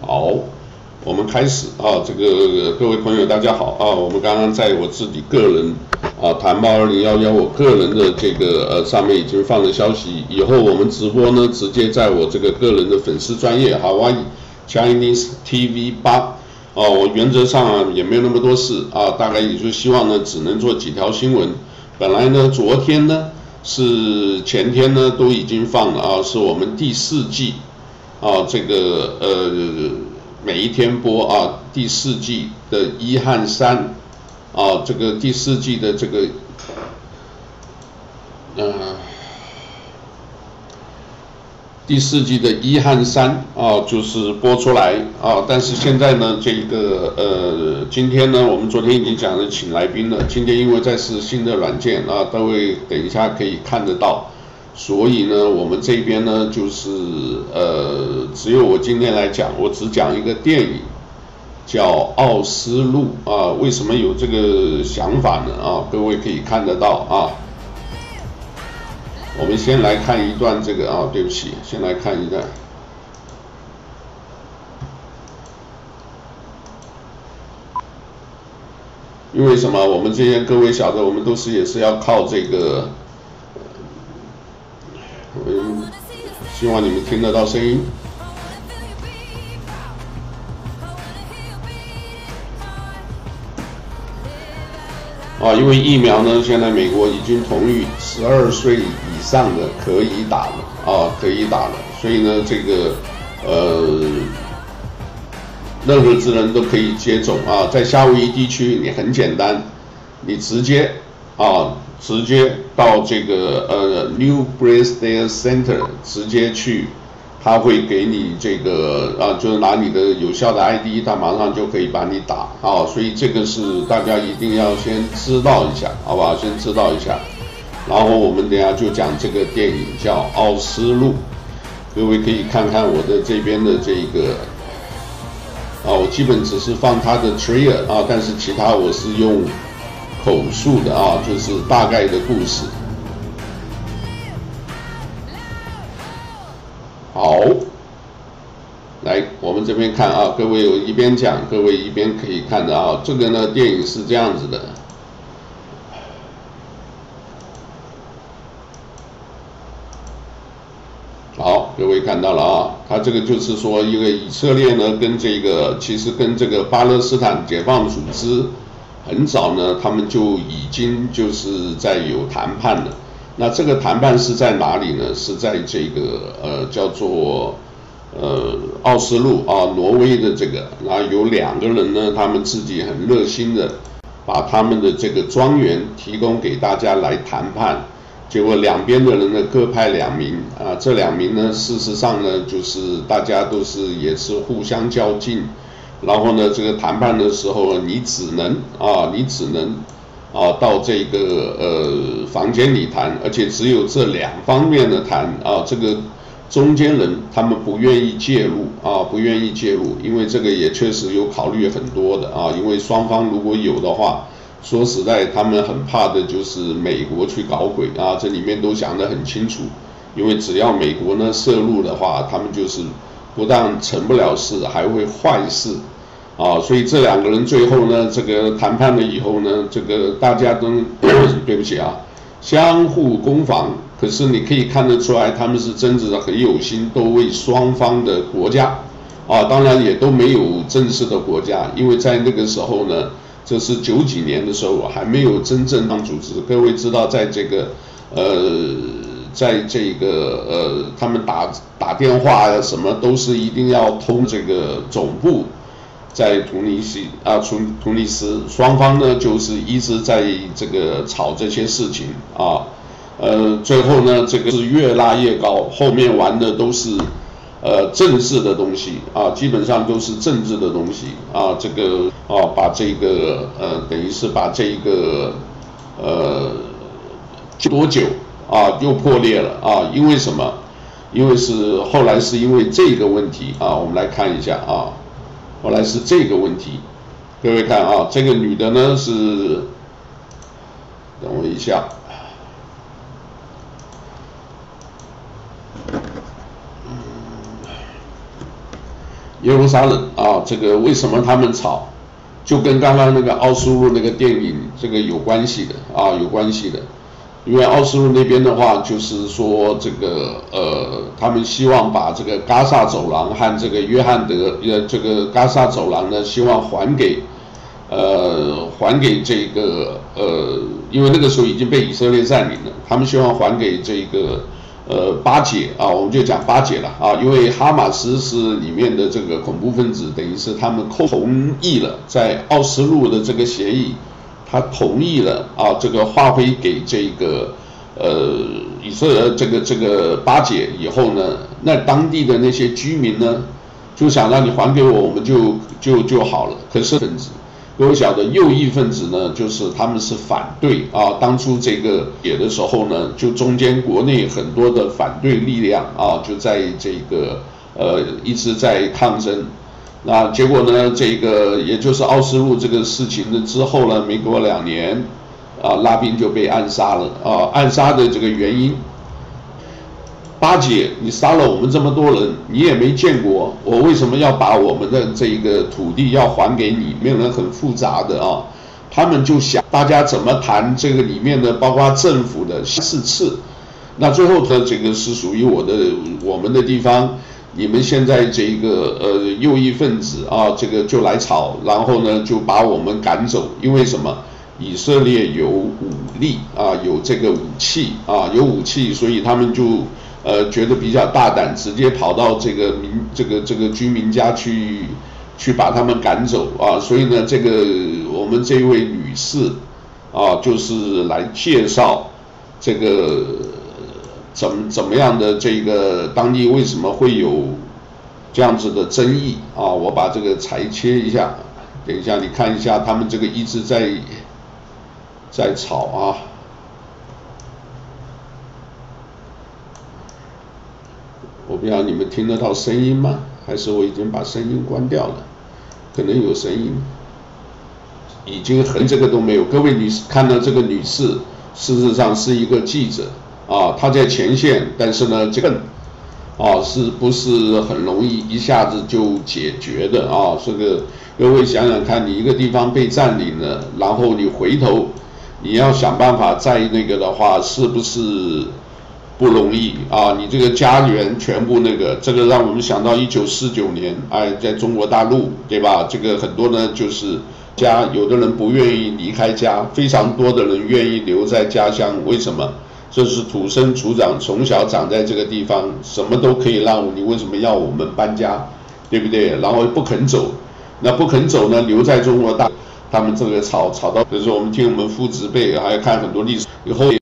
好，我们开始。啊，这个各位朋友大家好。啊，我们刚刚在我自己个人啊谈报二零幺幺我个人的这个呃上面已经放了消息，以后我们直播呢直接在我这个个人的粉丝专业哈哇 Chinese TV 八啊，我原则上啊也没有那么多事啊，大概也就希望呢只能做几条新闻，本来呢昨天呢是前天呢都已经放了啊，是我们第四季。啊，这个呃，每一天播啊，第四季的一和三，啊，这个第四季的这个，呃，第四季的一和三啊，就是播出来啊，但是现在呢，这个呃，今天呢，我们昨天已经讲了请来宾了，今天因为在是新的软件啊，各位等一下可以看得到。所以呢，我们这边呢，就是呃，只有我今天来讲，我只讲一个电影，叫《奥斯陆》啊。为什么有这个想法呢？啊，各位可以看得到啊。我们先来看一段这个啊，对不起，先来看一段。因为什么？我们这些各位晓得，我们都是也是要靠这个。嗯，希望你们听得到声音。啊，因为疫苗呢，现在美国已经同意十二岁以上的可以打了啊，可以打了。所以呢，这个呃，任何职人都可以接种啊。在夏威夷地区，你很简单，你直接啊。直接到这个呃 New Braesdale Center 直接去，他会给你这个啊，就是拿你的有效的 ID，他马上就可以把你打啊，所以这个是大家一定要先知道一下，好不好？先知道一下，然后我们等下就讲这个电影叫《奥斯陆》，各位可以看看我的这边的这个啊，我基本只是放他的 trailer 啊，但是其他我是用。口述的啊，就是大概的故事。好，来我们这边看啊，各位我一边讲，各位一边可以看的啊。这个呢，电影是这样子的。好，各位看到了啊，他这个就是说，一个以色列呢，跟这个其实跟这个巴勒斯坦解放组织。很早呢，他们就已经就是在有谈判了。那这个谈判是在哪里呢？是在这个呃叫做呃奥斯陆啊，挪威的这个。然后有两个人呢，他们自己很热心的把他们的这个庄园提供给大家来谈判。结果两边的人呢各派两名啊，这两名呢事实上呢就是大家都是也是互相较劲。然后呢，这个谈判的时候，你只能啊，你只能啊，到这个呃房间里谈，而且只有这两方面的谈啊，这个中间人他们不愿意介入啊，不愿意介入，因为这个也确实有考虑很多的啊，因为双方如果有的话，说实在，他们很怕的就是美国去搞鬼啊，这里面都讲得很清楚，因为只要美国呢涉入的话，他们就是。不但成不了事，还会坏事，啊，所以这两个人最后呢，这个谈判了以后呢，这个大家都 对不起啊，相互攻防。可是你可以看得出来，他们是真的很有心，都为双方的国家，啊，当然也都没有正式的国家，因为在那个时候呢，这是九几年的时候，还没有真正当组织。各位知道，在这个呃。在这个呃，他们打打电话呀，什么都是一定要通这个总部，在突尼西啊，突突尼斯，双方呢就是一直在这个吵这些事情啊，呃，最后呢这个是越拉越高，后面玩的都是呃政治的东西啊，基本上都是政治的东西啊，这个啊把这个呃等于是把这个呃多久？啊，又破裂了啊！因为什么？因为是后来是因为这个问题啊，我们来看一下啊，后来是这个问题，各位看啊，这个女的呢是，等我一下，耶路撒冷啊，这个为什么他们吵？就跟刚刚那个奥斯陆那个电影这个有关系的啊，有关系的。因为奥斯陆那边的话，就是说这个呃，他们希望把这个加萨走廊和这个约翰德呃，这个加萨走廊呢，希望还给呃，还给这个呃，因为那个时候已经被以色列占领了，他们希望还给这个呃巴解啊，我们就讲巴解了啊，因为哈马斯是里面的这个恐怖分子，等于是他们同意了在奥斯陆的这个协议。他同意了啊，这个划归给这个呃以色列这个这个巴解以后呢，那当地的那些居民呢，就想让你还给我，我们就就就好了。可是分子，各位晓得右翼分子呢，就是他们是反对啊，当初这个解的时候呢，就中间国内很多的反对力量啊，就在这个呃一直在抗争。那结果呢？这个也就是奥斯陆这个事情的之后呢，没过两年，啊，拉宾就被暗杀了啊！暗杀的这个原因，巴解，你杀了我们这么多人，你也没见过，我为什么要把我们的这一个土地要还给你？没有人很复杂的啊，他们就想大家怎么谈这个里面的，包括政府的四次，那最后的这个是属于我的我们的地方。你们现在这个呃右翼分子啊，这个就来吵，然后呢就把我们赶走，因为什么？以色列有武力啊，有这个武器啊，有武器，所以他们就呃觉得比较大胆，直接跑到这个民这个这个居民家去去把他们赶走啊。所以呢，这个我们这位女士啊，就是来介绍这个。怎么怎么样的这个当地为什么会有这样子的争议啊？我把这个裁切一下，等一下你看一下，他们这个一直在在吵啊。我不知道你们听得到声音吗？还是我已经把声音关掉了？可能有声音，已经很这个都没有。各位女士看到这个女士，事实上是一个记者。啊，他在前线，但是呢，这个啊是不是很容易一下子就解决的啊？这个各位想想看，你一个地方被占领了，然后你回头你要想办法再那个的话，是不是不容易啊？你这个家园全部那个，这个让我们想到一九四九年，哎，在中国大陆，对吧？这个很多呢就是家，有的人不愿意离开家，非常多的人愿意留在家乡，为什么？这是土生土长，从小长在这个地方，什么都可以让你为什么要我们搬家，对不对？然后不肯走，那不肯走呢，留在中国大，他们这个吵吵到，比如说我们听我们父执辈，还要看很多历史以后。